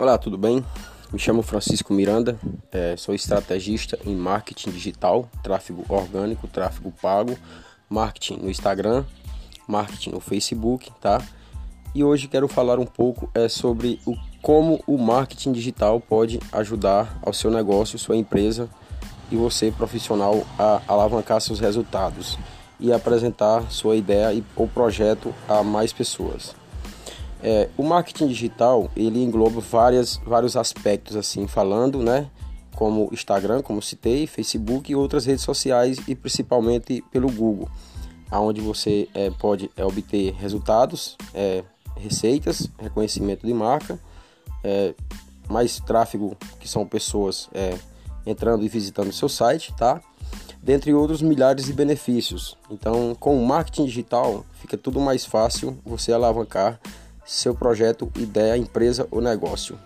Olá, tudo bem? Me chamo Francisco Miranda, é, sou estrategista em marketing digital, tráfego orgânico, tráfego pago, marketing no Instagram, marketing no Facebook, tá? E hoje quero falar um pouco é, sobre o, como o marketing digital pode ajudar ao seu negócio, sua empresa e você profissional a alavancar seus resultados e apresentar sua ideia e, ou projeto a mais pessoas. É, o marketing digital ele engloba várias, vários aspectos assim falando, né? Como Instagram, como citei, Facebook e outras redes sociais e principalmente pelo Google, aonde você é, pode é, obter resultados, é, receitas, reconhecimento de marca, é, mais tráfego que são pessoas é, entrando e visitando seu site, tá? Dentre outros milhares de benefícios. Então, com o marketing digital fica tudo mais fácil você alavancar seu projeto, ideia, empresa ou negócio.